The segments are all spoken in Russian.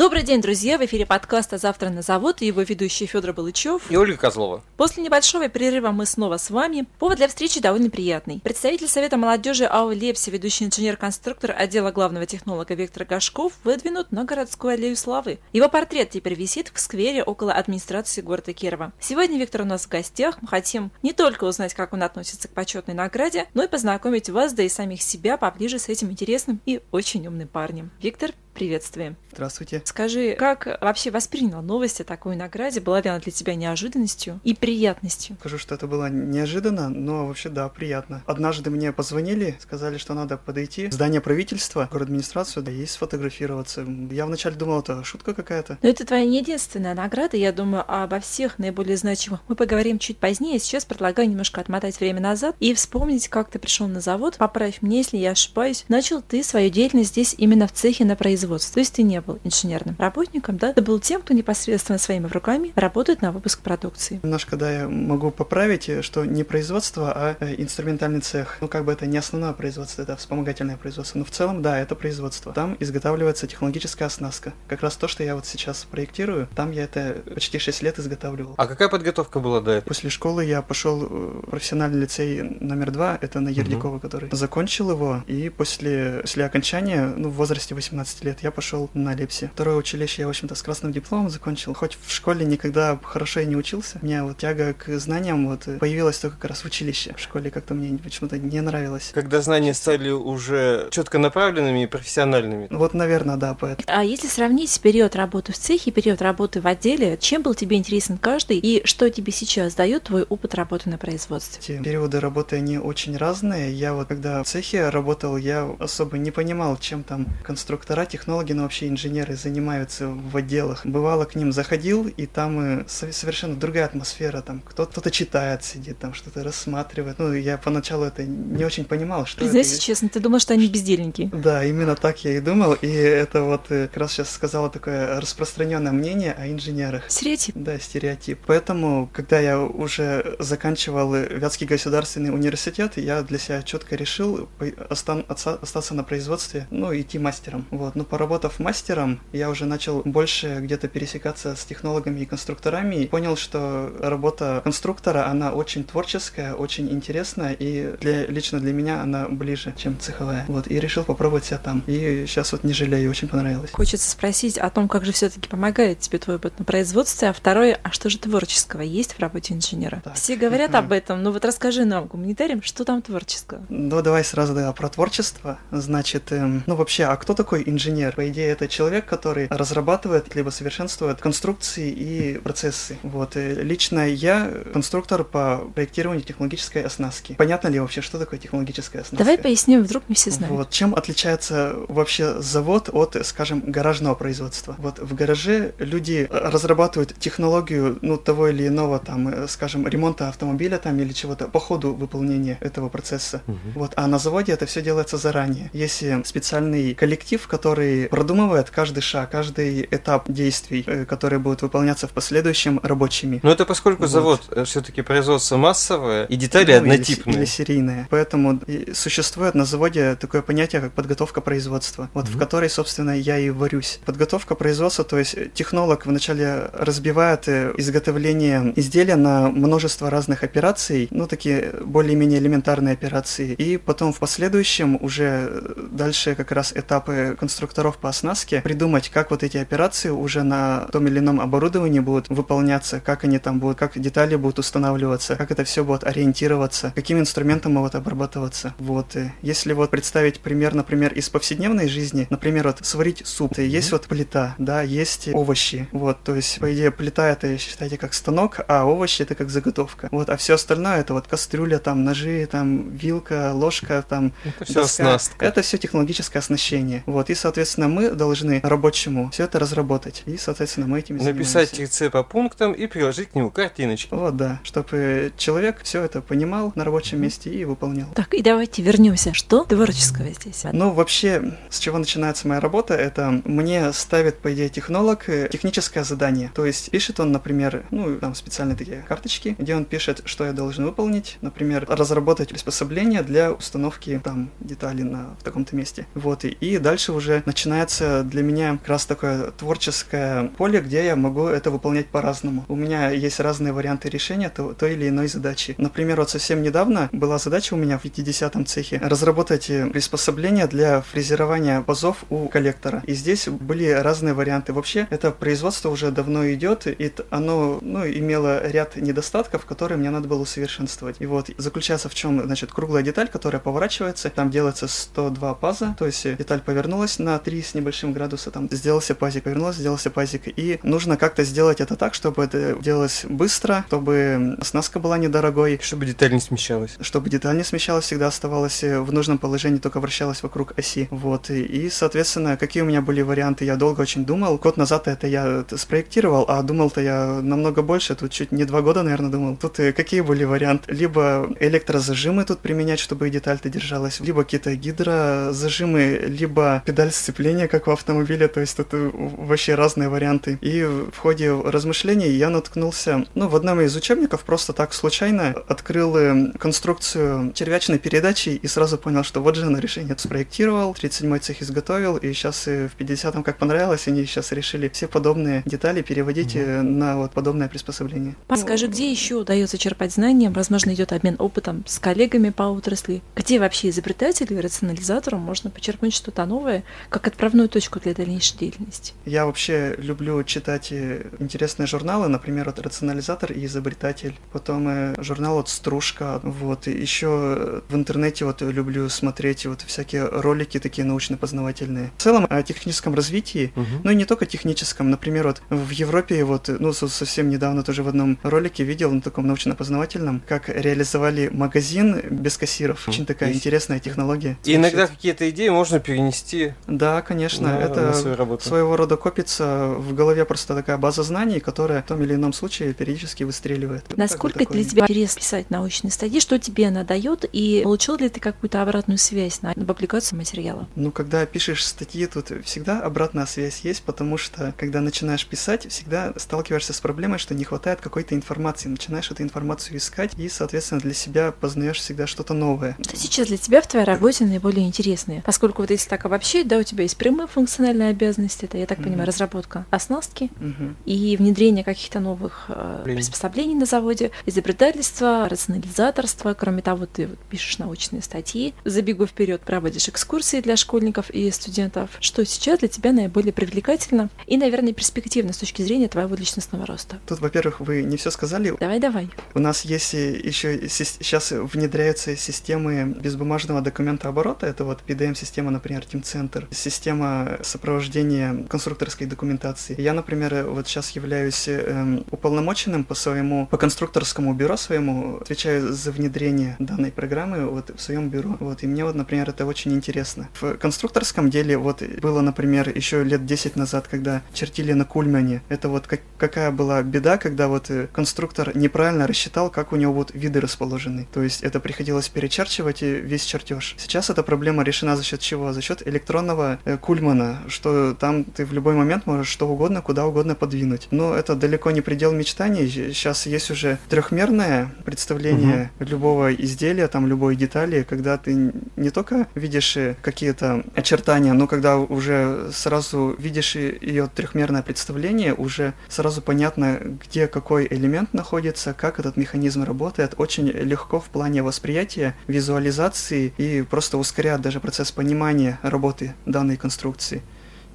Добрый день, друзья! В эфире подкаста «Завтра на завод» и его ведущий Федор Балычев. И Ольга Козлова. После небольшого перерыва мы снова с вами. Повод для встречи довольно приятный. Представитель Совета молодежи АО «Лепси», ведущий инженер-конструктор отдела главного технолога Виктор Гашков, выдвинут на городскую аллею славы. Его портрет теперь висит в сквере около администрации города Кирова. Сегодня Виктор у нас в гостях. Мы хотим не только узнать, как он относится к почетной награде, но и познакомить вас, да и самих себя поближе с этим интересным и очень умным парнем. Виктор, приветствуем. Здравствуйте. Скажи, как вообще воспринял новость о такой награде? Была ли она для тебя неожиданностью и приятностью? Скажу, что это было неожиданно, но вообще да, приятно. Однажды мне позвонили, сказали, что надо подойти в здание правительства, город администрацию, да, и сфотографироваться. Я вначале думал, это шутка какая-то. Но это твоя не единственная награда. Я думаю, обо всех наиболее значимых мы поговорим чуть позднее. Сейчас предлагаю немножко отмотать время назад и вспомнить, как ты пришел на завод. Поправь мне, если я ошибаюсь. Начал ты свою деятельность здесь именно в цехе на производстве. То есть ты не был инженерным работником, да, ты был тем, кто непосредственно своими руками работает на выпуск продукции. Немножко, да, я могу поправить, э, что не производство, а э, инструментальный цех. Ну, как бы это не основное производство, это вспомогательное производство, но в целом, да, это производство. Там изготавливается технологическая оснастка. Как раз то, что я вот сейчас проектирую, там я это почти 6 лет изготавливал. А какая подготовка была до этого? После школы я пошел в профессиональный лицей номер два, это на Ердикова, угу. который закончил его, и после, после окончания, ну, в возрасте 18 лет, я пошел на Лепси. Второе училище я, в общем-то, с красным дипломом закончил. Хоть в школе никогда хорошо и не учился. У меня вот тяга к знаниям вот появилась только как раз в училище. В школе как-то мне почему-то не нравилось. Когда знания стали уже четко направленными и профессиональными. Вот, наверное, да, поэтому. А если сравнить период работы в цехе, период работы в отделе, чем был тебе интересен каждый и что тебе сейчас дает твой опыт работы на производстве? Эти периоды работы, они очень разные. Я вот когда в цехе работал, я особо не понимал, чем там конструктора, технологи, но вообще инженеры занимаются в отделах. Бывало к ним заходил, и там совершенно другая атмосфера, там кто-то читает, сидит, там что-то рассматривает. Ну, я поначалу это не очень понимал, что Признайся это... честно, ты думал, что они бездельники? Да, именно так я и думал, и это вот э, как раз сейчас сказала такое распространенное мнение о инженерах. Стереотип? Да, стереотип. Поэтому, когда я уже заканчивал Вятский государственный университет, я для себя четко решил остаться на производстве, ну, идти мастером. Вот, но поработав мастером, я уже начал больше где-то пересекаться с технологами и конструкторами и понял, что работа конструктора, она очень творческая, очень интересная, и для, лично для меня она ближе, чем цеховая. Вот, и решил попробовать себя там. И сейчас вот не жалею, очень понравилось. Хочется спросить о том, как же все-таки помогает тебе твой опыт на производстве, а второе, а что же творческого есть в работе инженера? Так. Все говорят об этом, но вот расскажи нам, гуманитариям, что там творческого? Ну, давай сразу да, про творчество. Значит, эм, ну вообще, а кто такой инженер? По идее, это человек, который разрабатывает либо совершенствует конструкции и процессы. Вот. И лично я конструктор по проектированию технологической оснастки. Понятно ли вообще, что такое технологическая оснастка? Давай поясним, вдруг не все знают. Вот. Чем отличается вообще завод от, скажем, гаражного производства? Вот в гараже люди разрабатывают технологию ну, того или иного, там, скажем, ремонта автомобиля там, или чего-то по ходу выполнения этого процесса. Угу. Вот. А на заводе это все делается заранее. Есть специальный коллектив, который продумывает каждый шаг, каждый этап действий, э, которые будут выполняться в последующем рабочими. Но это поскольку вот. завод э, все-таки производство массовое и детали ну, однотипные. Или, или серийные. Поэтому существует на заводе такое понятие, как подготовка производства, вот mm-hmm. в которой, собственно, я и варюсь. Подготовка производства, то есть технолог вначале разбивает э, изготовление изделия на множество разных операций, ну, такие более-менее элементарные операции, и потом в последующем уже дальше как раз этапы конструкторов по оснастке придумать, как вот эти операции уже на том или ином оборудовании будут выполняться, как они там будут, как детали будут устанавливаться, как это все будет ориентироваться, каким инструментом могут обрабатываться. Вот. И если вот представить пример, например, из повседневной жизни, например, вот сварить суп, то есть вот плита, да, есть овощи, вот, то есть, по идее, плита это, считайте, как станок, а овощи это как заготовка. Вот, а все остальное это вот кастрюля, там, ножи, там, вилка, ложка, там, это все оснастка. Это все технологическое оснащение. Вот, и, соответственно, мы должны рабочему все это разработать. И, соответственно, мы этим Написать ТЦ по пунктам и приложить к нему картиночки. Вот, да. Чтобы человек все это понимал на рабочем месте и выполнял. Так, и давайте вернемся. Что творческого здесь? Ну, вообще, с чего начинается моя работа, это мне ставит, по идее, технолог э, техническое задание. То есть пишет он, например, ну, там специальные такие карточки, где он пишет, что я должен выполнить. Например, разработать приспособление для установки там деталей на в таком-то месте. Вот, и, и дальше уже начинается для меня как раз такое творческое поле, где я могу это выполнять по-разному. У меня есть разные варианты решения той, той или иной задачи. Например, вот совсем недавно была задача у меня в 50-м цехе разработать приспособление для фрезерования пазов у коллектора. И здесь были разные варианты. Вообще, это производство уже давно идет, и оно ну, имело ряд недостатков, которые мне надо было усовершенствовать. И вот заключается в чем, значит, круглая деталь, которая поворачивается, там делается 102 паза, то есть деталь повернулась на 3 с небольшим градуса, там сделался пазик, повернулась, сделался пазик, и нужно как-то сделать это так, чтобы это делалось быстро, чтобы оснастка была недорогой. Чтобы деталь не смещалась. Чтобы деталь не смещалась, всегда оставалась в нужном положении, только вращалась вокруг оси. Вот, и, соответственно, какие у меня были варианты, я долго очень думал. Год назад это я спроектировал, а думал-то я намного больше, тут чуть не два года, наверное, думал. Тут э, какие были варианты? Либо электрозажимы тут применять, чтобы деталь-то держалась, либо какие-то гидрозажимы, либо педаль сцепления, как в автомобиле, то есть тут э, вообще разные варианты. И в ходе размышлений я наткнулся, ну, в одном из учебников просто так случайно открыл э, конструкцию червячной передачи и сразу понял, что вот же на решение спроектировал, 37-й цех изготовил, и сейчас в 50-м как понравилось, они сейчас решили все подобные детали переводить mm-hmm. на вот подобное приспособление. Скажи, где еще удается черпать знания? Возможно, идет обмен опытом с коллегами по отрасли. Где вообще изобретателю и рационализатору можно почерпнуть что-то новое, как отправную точку для дальнейшей деятельности? Я вообще люблю читать э, интересные журналы, например, вот «Рационализатор» и «Изобретатель». Потом э, журнал вот «Стружка». Вот. И еще в интернете вот люблю смотреть вот всякие ролики такие научно-познавательные. В целом о техническом развитии, угу. ну и не только техническом. Например, вот в Европе вот, ну, совсем недавно тоже в одном ролике видел, на таком научно-познавательном, как реализовали магазин без кассиров. Очень такая Есть. интересная технология. И иногда какие-то идеи можно перенести. Да, конечно. На, это на свою работу. своего рода копится в голове просто такая база знаний, которая в том или ином случае периодически выстреливает. Насколько для тебя интересно писать научные статьи? Что тебе она дает? И получил ли ты какую-то обратную связь на публикацию материала? Ну, когда пишешь статьи, тут всегда обратная связь есть, потому что когда начинаешь писать, всегда сталкиваешься с проблемой, что не хватает какой-то информации. Начинаешь эту информацию искать и, соответственно, для себя познаешь всегда что-то новое. Что сейчас для тебя в твоей работе наиболее интересное? Поскольку вот если так обобщить, да, у тебя есть прямые функциональные обязанности, это, я так mm-hmm. понимаю, разработка оснастки mm-hmm. и внедрение каких-то новых э, приспособлений на заводе, изобретательство, рационализаторство. Кроме того, ты вот пишешь научные статьи, забегу вперед, проводишь экскурсии для школьников и студентов. Что сейчас для тебя наиболее привлекательно и, наверное, перспективно с точки зрения твоего личностного роста? Тут, во-первых, вы не все сказали. Давай, давай. У нас есть еще сейчас внедряются системы безбумажного документа оборота. Это вот PDM-система, например, Team Center, система сопровождения конструкторской документации. Я, например, вот сейчас являюсь эм, уполномоченным по своему, по конструкторскому бюро своему, отвечаю за внедрение данной программы вот в своем бюро. Вот, и мне вот, например, это очень интересно. В конструкторском деле вот было, например, еще лет 10 назад, когда чертили на Кульмане, это вот как, какая была беда, когда вот э, конструктор неправильно рассчитал, как у него вот виды расположены. То есть это приходилось перечерчивать весь чертеж. Сейчас эта проблема решена за счет чего? За счет электронного э, Кульмана, что там ты в любой момент можешь что угодно, куда угодно подвинуть. Но это далеко не предел мечтаний. Сейчас есть уже трехмерное представление угу. любого изделия, там любой детали, когда ты не только видишь э, какие-то очертания, но когда уже сразу видишь ее трехмерное представление, уже сразу понятно, где какой элемент находится, как этот механизм работает. Очень легко в плане восприятия, визуализации и просто ускоряет даже процесс понимания работы данной конструкции.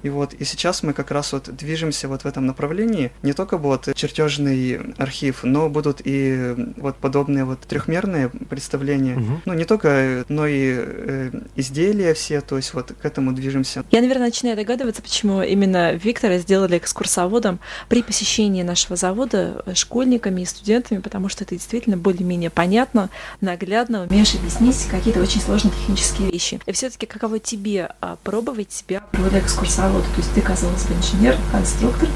И вот и сейчас мы как раз вот движемся вот в этом направлении. Не только будет чертежный архив, но будут и вот подобные вот трехмерные представления. Угу. Ну, не только, но и э, изделия все, то есть вот к этому движемся. Я, наверное, начинаю догадываться, почему именно Виктора сделали экскурсоводом при посещении нашего завода школьниками и студентами, потому что это действительно более-менее понятно, наглядно, умеешь объяснить какие-то очень сложные технические вещи. И все-таки каково тебе а, пробовать себя в роли экскурсовода? Завода. То есть ты, казалось бы, инженер, конструктор,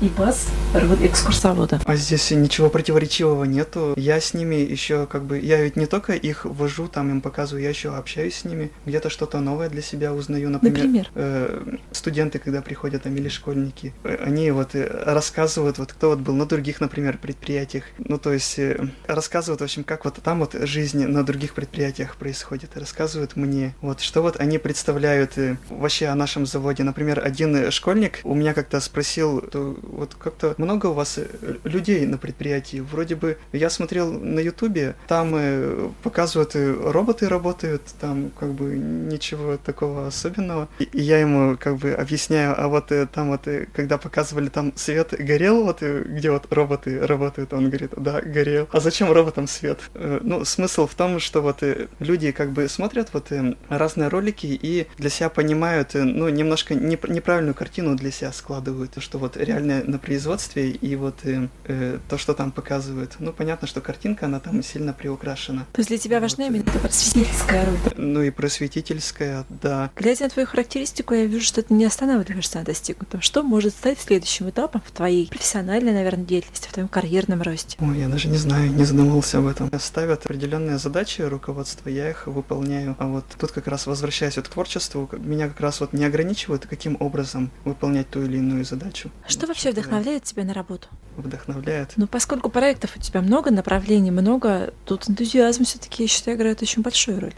и бас экскурсовода. А здесь ничего противоречивого нету. Я с ними еще как бы, я ведь не только их вожу, там им показываю, я еще общаюсь с ними, где-то что-то новое для себя узнаю. Например, Например? Э, студенты, когда приходят там или школьники, э, они вот э, рассказывают, вот кто вот был на других, например, предприятиях. Ну, то есть э, рассказывают, в общем, как вот там вот жизнь на других предприятиях происходит. Рассказывают мне, вот, что вот они представляют э, вообще о нашем заводе. Например, один школьник у меня как-то спросил, вот как-то много у вас э, людей на предприятии? Вроде бы я смотрел на Ютубе, там э, показывают э, роботы работают, там как бы ничего такого особенного. И, я ему как бы объясняю, а вот там вот, когда показывали там свет горел, вот где вот роботы работают, он говорит, да, горел. А зачем роботам свет? Ну, смысл в том, что вот люди как бы смотрят вот разные ролики и для себя понимают, ну, немножко неправильную картину для себя складывают, что вот на производстве и вот э, э, то, что там показывают. Ну, понятно, что картинка, она там сильно приукрашена. То есть для тебя важна вот, именно эта просветительская роль? Ну и просветительская, да. Глядя на твою характеристику, я вижу, что ты не останавливаешься на достигнутом. Что может стать следующим этапом в твоей профессиональной, наверное, деятельности, в твоем карьерном росте? Ой, я даже не знаю, не задумывался об этом. Ставят определенные задачи руководства, я их выполняю. А вот тут как раз возвращаясь вот к творчеству, меня как раз вот не ограничивают, каким образом выполнять ту или иную задачу. Что вообще вдохновляет тебя на работу? Вдохновляет. Ну, поскольку проектов у тебя много, направлений много, тут энтузиазм все-таки, я считаю, играет очень большую роль.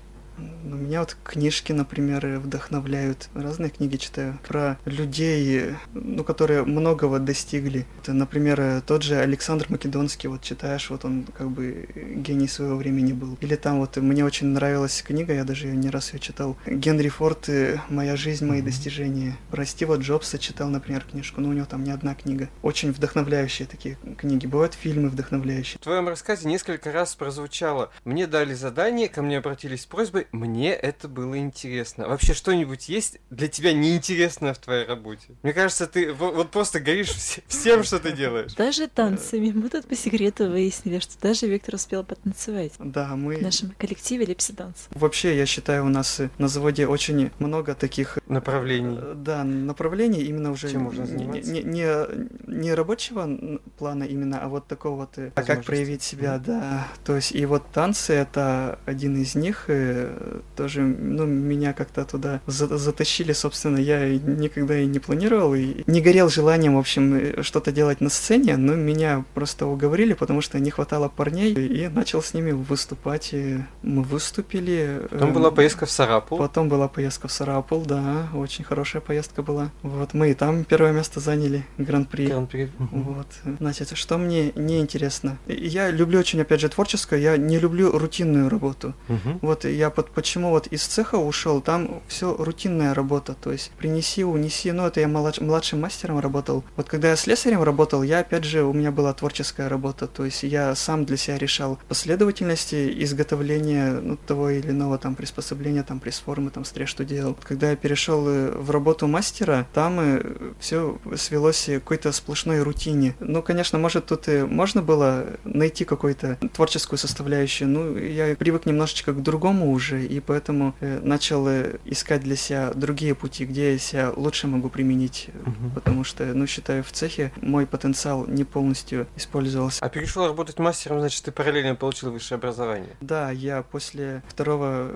Ну, меня вот книжки, например, вдохновляют. Разные книги читаю про людей, ну, которые многого достигли. Это, например, тот же Александр Македонский, вот читаешь, вот он как бы гений своего времени был. Или там вот мне очень нравилась книга, я даже ее не раз ее читал. Генри Форд «Моя жизнь, мои достижения». Про Стива Джобса читал, например, книжку, но у него там не одна книга. Очень вдохновляющие такие книги. Бывают фильмы вдохновляющие. В твоем рассказе несколько раз прозвучало «Мне дали задание, ко мне обратились с просьбой, мне это было интересно. Вообще что-нибудь есть для тебя неинтересное в твоей работе? Мне кажется, ты вот, вот просто горишь всем, что ты делаешь. Даже танцами. Мы тут по секрету выяснили, что даже Виктор успел потанцевать. Да, мы... В нашем коллективе Лепси Данс. Вообще, я считаю, у нас на заводе очень много таких... Направлений. Э, да, направлений именно уже... Чем можно заниматься? Не, не, не рабочего плана именно, а вот такого вот... Э, а как проявить себя, да. То есть, и вот танцы — это один из них, э, тоже, ну, меня как-то туда за затащили, собственно, я никогда и не планировал, и не горел желанием, в общем, что-то делать на сцене, но меня просто уговорили, потому что не хватало парней, и начал с ними выступать, и мы выступили. Потом была эм, поездка в Сарапул. Потом была поездка в Сарапул, да, очень хорошая поездка была. Вот, мы и там первое место заняли, гран-при. Гран-при. Вот, значит, что мне не интересно. Я люблю очень, опять же, творческое, я не люблю рутинную работу. Угу. Вот я под, почему вот из цеха ушел, там все рутинная работа, то есть принеси, унеси, ну это я младш, младшим мастером работал. Вот когда я слесарем работал, я опять же, у меня была творческая работа, то есть я сам для себя решал последовательности изготовления ну, того или иного там приспособления, там пресс-формы, там что делал. Когда я перешел э, в работу мастера, там э, все свелось к какой-то сплошной рутине. Ну, конечно, может тут и можно было найти какую-то творческую составляющую, ну, я привык немножечко к другому уже, и поэтому поэтому э, начал э, искать для себя другие пути, где я себя лучше могу применить, угу. потому что, ну, считаю, в цехе мой потенциал не полностью использовался. А перешел работать мастером, значит, ты параллельно получил высшее образование? Да, я после второго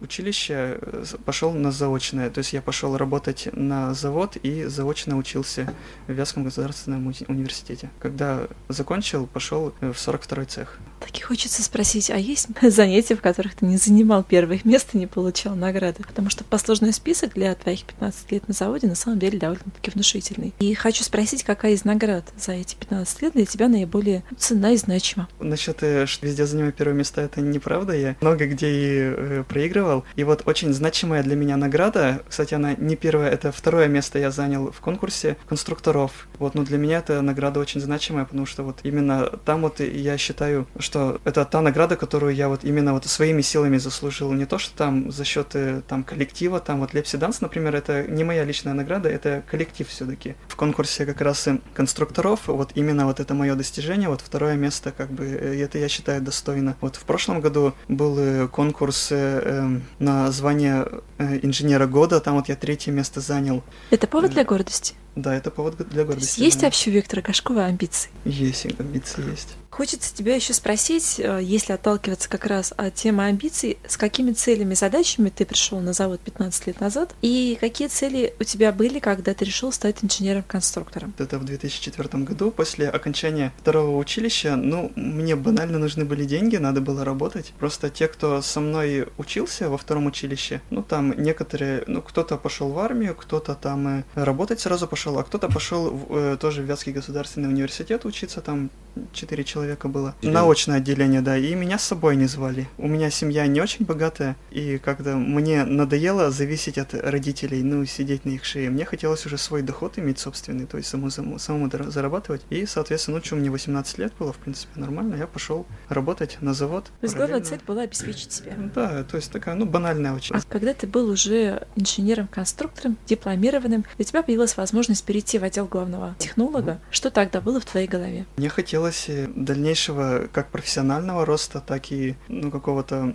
училища пошел на заочное, то есть я пошел работать на завод и заочно учился в Вятском государственном университете. Когда закончил, пошел в 42-й цех. Так и хочется спросить, а есть занятия, в которых ты не занимал первых мест и не получал награды? Потому что послужной список для твоих 15 лет на заводе на самом деле довольно-таки внушительный. И хочу спросить, какая из наград за эти 15 лет для тебя наиболее цена и значима? Насчет, э, что везде занимаю первое место, это неправда. Я много где и э, проигрывал. И вот очень значимая для меня награда, кстати, она не первая, это второе место я занял в конкурсе конструкторов. Вот, но для меня эта награда очень значимая, потому что вот именно там вот я считаю, что это та награда, которую я вот именно вот своими силами заслужил. Не то, что там за счет э, там коллектива, там вот Лепси Данс, например, это не моя личная награда, это коллектив все-таки. В конкурсе как раз и конструкторов, вот именно вот это мое достижение, вот второе место, как бы, э, это я считаю достойно. Вот в прошлом году был э, конкурс э, на звание инженера года, там вот я третье место занял. Это повод для гордости? Да, это повод для гордости. Есть да. вообще у Виктора Гашкова амбиции? Есть, амбиции есть. Хочется тебя еще спросить, э, если отталкиваться как раз от темы амбиций, с какими целями и задачами ты пришел на завод 15 лет назад, и какие цели у тебя были, когда ты решил стать инженером-конструктором? Это в 2004 году, после окончания второго училища, ну, мне банально нужны были деньги, надо было работать. Просто те, кто со мной учился во втором училище, ну, там некоторые, ну, кто-то пошел в армию, кто-то там э, работать сразу пошел, а кто-то пошел э, тоже в Вятский государственный университет учиться, там 4 человека было. Или- Научное отделение, да, и меня с собой не звали. У меня семья не очень богатая, и как-то мне надоело зависеть от родителей, ну, сидеть на их шее. Мне хотелось уже свой доход иметь собственный, то есть саму, саму, самому зарабатывать. И, соответственно, ну, что, мне 18 лет было, в принципе, нормально, я пошел работать на завод. То есть главная цель была обеспечить себя. Да, то есть такая, ну, банальная очень. А когда ты был уже инженером-конструктором, дипломированным, у тебя появилась возможность перейти в отдел главного технолога. Что тогда было в твоей голове? Мне хотелось э, дальнейшего как профессионального роста, так и ну, какого-то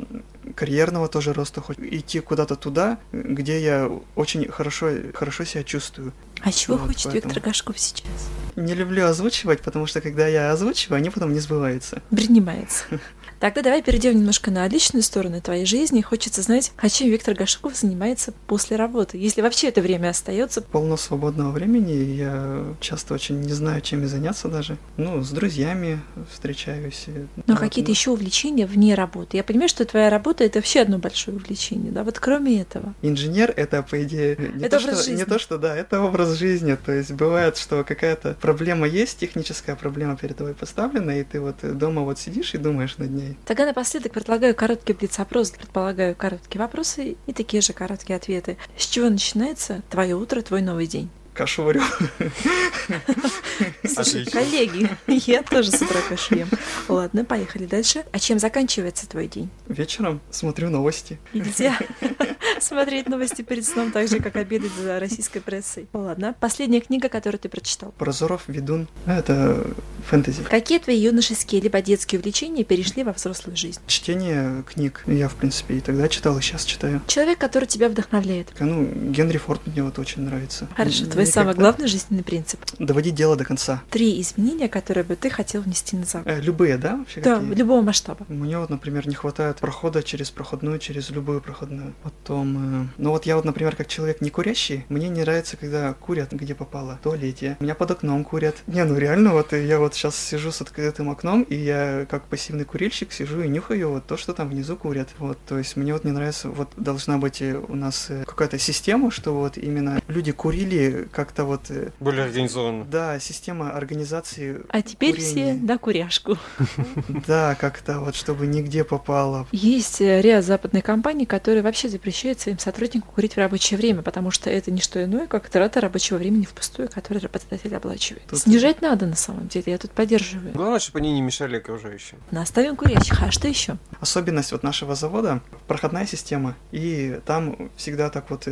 карьерного тоже роста, хоть идти куда-то туда, где я очень хорошо, хорошо себя чувствую. А чего Вот хочет поэтому. Виктор Гашков сейчас? Не люблю озвучивать, потому что когда я озвучиваю, они потом не сбываются. Принимается. Тогда давай перейдем немножко на личную сторону твоей жизни. Хочется знать, а чем Виктор Гашков занимается после работы, если вообще это время остается. Полно свободного времени, я часто очень не знаю, чем и заняться даже. Ну, с друзьями встречаюсь. Но вот, какие-то ну, еще увлечения вне работы. Я понимаю, что твоя работа это вообще одно большое увлечение, да? Вот кроме этого. Инженер это, по идее, не, Это то, образ что, жизни. не то, что да, это образ жизни. То есть бывает, что какая-то проблема есть, техническая проблема перед тобой поставлена, и ты вот дома вот сидишь и думаешь над ней. Тогда напоследок предлагаю короткий блиц-опрос, предполагаю короткие вопросы и такие же короткие ответы. С чего начинается твое утро, твой новый день? Кашу варю. Слушай, Отлично. коллеги, я тоже с утра кашу ем. Ладно, поехали дальше. А чем заканчивается твой день? Вечером смотрю новости. Нельзя смотреть новости перед сном, так же, как обедать за российской прессой. Ладно, последняя книга, которую ты прочитал. Прозоров, ведун. Это фэнтези. Какие твои юношеские либо детские увлечения перешли во взрослую жизнь? Чтение книг я, в принципе, и тогда читал, и сейчас читаю. Человек, который тебя вдохновляет. Ну, Генри Форд мне вот очень нравится. Хорошо, твой самый главный жизненный принцип. Доводить дело до конца. Три изменения, которые бы ты хотел внести на завод. Э, любые, да, вообще Да, какие? любого масштаба. Мне вот, например, не хватает прохода через проходную, через любую проходную. Потом, э, ну вот я вот, например, как человек не курящий, мне не нравится, когда курят, где попало, в туалете. У меня под окном курят. Не, ну реально, вот я вот сейчас сижу с открытым окном, и я как пассивный курильщик сижу и нюхаю вот то, что там внизу курят. Вот, то есть мне вот не нравится, вот должна быть э, у нас э, какая-то система, что вот именно люди курили как-то вот, Более организованно. да, система организации А теперь курения. все на куряшку. Да, как-то вот, чтобы нигде попало. Есть ряд западных компаний, которые вообще запрещают своим сотрудникам курить в рабочее время, потому что это не что иное, как трата рабочего времени впустую, который работодатель оплачивает. Тут- Снижать надо на самом деле, я тут поддерживаю. Главное, чтобы они не мешали окружающим. Наставим курящих, а что еще? Особенность вот нашего завода проходная система, и там всегда так вот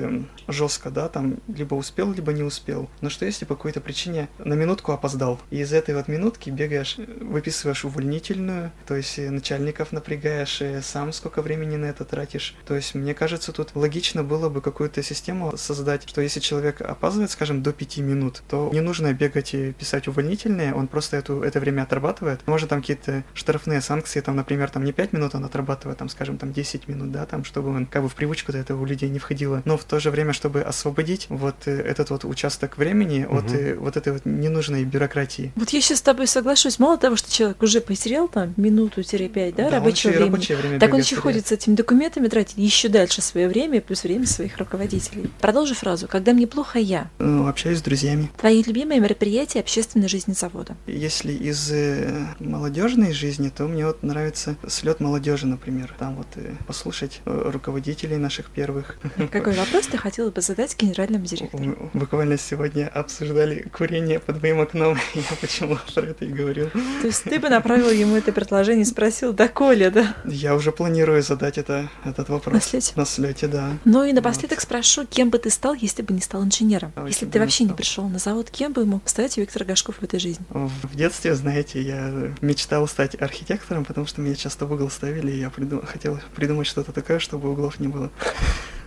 жестко, да, там либо успел, либо не успел. Но что если по какой-то причине на минутку опоздал, и из этой вот минутки бегаешь, выписываешь увольнительную, то есть э, начальников напрягаешь, э, сам сколько времени на это тратишь. То есть мне кажется, тут логично было бы какую-то систему создать, что если человек опаздывает, скажем, до пяти минут, то не нужно бегать и писать увольнительные, он просто эту, это время отрабатывает. Может там какие-то штрафные санкции, там, например, там не 5 минут он отрабатывает, там, скажем, там 10 минут, да, там, чтобы он как бы в привычку-то это у людей не входило. Но в то же время, чтобы освободить вот э, этот вот участок времени от Мгм. э, вот этой вот ненужной бюрократии. Вот я сейчас с тобой соглашусь. Мало того, что человек уже потерял там минуту-пять, да, он рабочего времени, рабочее время так он еще ходит с этими документами, тратит еще дальше свое время, плюс время своих руководителей. Продолжи фразу. Когда мне плохо, я. Ну, общаюсь с друзьями. Твои любимые мероприятия общественной жизни завода. Если из э, молодежной жизни, то мне вот нравится слет молодежи, например. Там вот э, послушать э, руководителей наших первых. Какой вопрос ты хотела бы задать генеральному директору? Буквально сегодня обсуждали курение под моим окном. Я почему про это и говорил. То есть ты бы направил ему это предложение и спросил, да, Коля, да? Я уже планирую задать это, этот На вопрос. слете. На слете, да. Ну и напоследок спрошу, кем бы ты стал, если бы не стал инженером? А Если бы ты не вообще не стал? пришел на завод, кем бы мог стать Виктор Гашков в этой жизни? В детстве, знаете, я мечтал стать архитектором, потому что меня часто в угол ставили, и я придум- хотел придумать что-то такое, чтобы углов не было.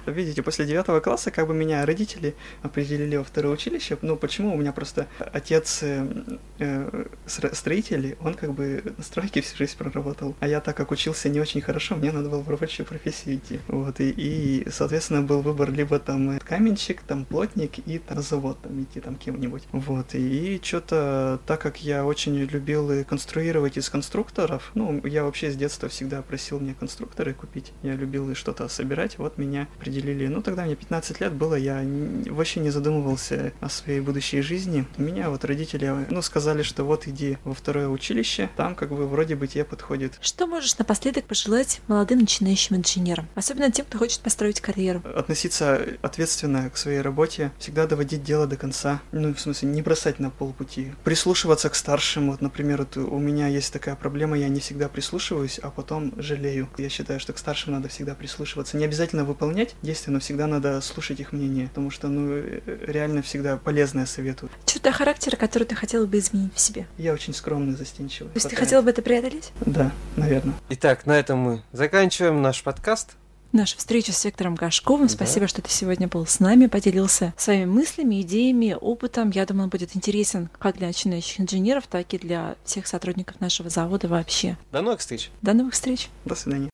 Видите, после девятого класса как бы меня родители определили во второе училище. Ну, почему? У меня просто отец э, э, строитель, он как бы на стройке всю жизнь проработал. А я так как учился не очень хорошо, мне надо было в рабочую профессию идти. Вот, и, и соответственно, был выбор либо там каменщик, там плотник и там завод там идти там кем-нибудь. Вот, и, и что-то, так как я очень любил конструировать из конструкторов, ну, я вообще с детства всегда просил мне конструкторы купить. Я любил что-то собирать, вот меня определили. Ну, тогда мне 15 лет было, я вообще не задумывался о своей будущей жизни. Меня вот родители, ну, сказали, что вот иди во второе училище, там как бы вроде бы тебе подходит. Что можешь напоследок пожелать молодым начинающим инженерам, особенно тем, кто хочет построить карьеру? Относиться ответственно к своей работе, всегда доводить дело до конца, ну, в смысле, не бросать на полпути. Прислушиваться к старшим, вот, например, вот у меня есть такая проблема, я не всегда прислушиваюсь, а потом жалею. Я считаю, что к старшим надо всегда прислушиваться. Не обязательно выполнять действия, но всегда надо слушать их мнение, потому что, ну, реально всегда полезное советуют. Черта характера, который ты хотела бы изменить в себе? Я очень скромный, застенчивый. То есть ты хотела бы это преодолеть? Да, наверное. Итак, на этом мы заканчиваем наш подкаст. Нашу встречу с Виктором Гашковым. Да. Спасибо, что ты сегодня был с нами, поделился своими мыслями, идеями, опытом. Я думаю, он будет интересен как для начинающих инженеров, так и для всех сотрудников нашего завода вообще. До новых встреч. До новых встреч. До свидания.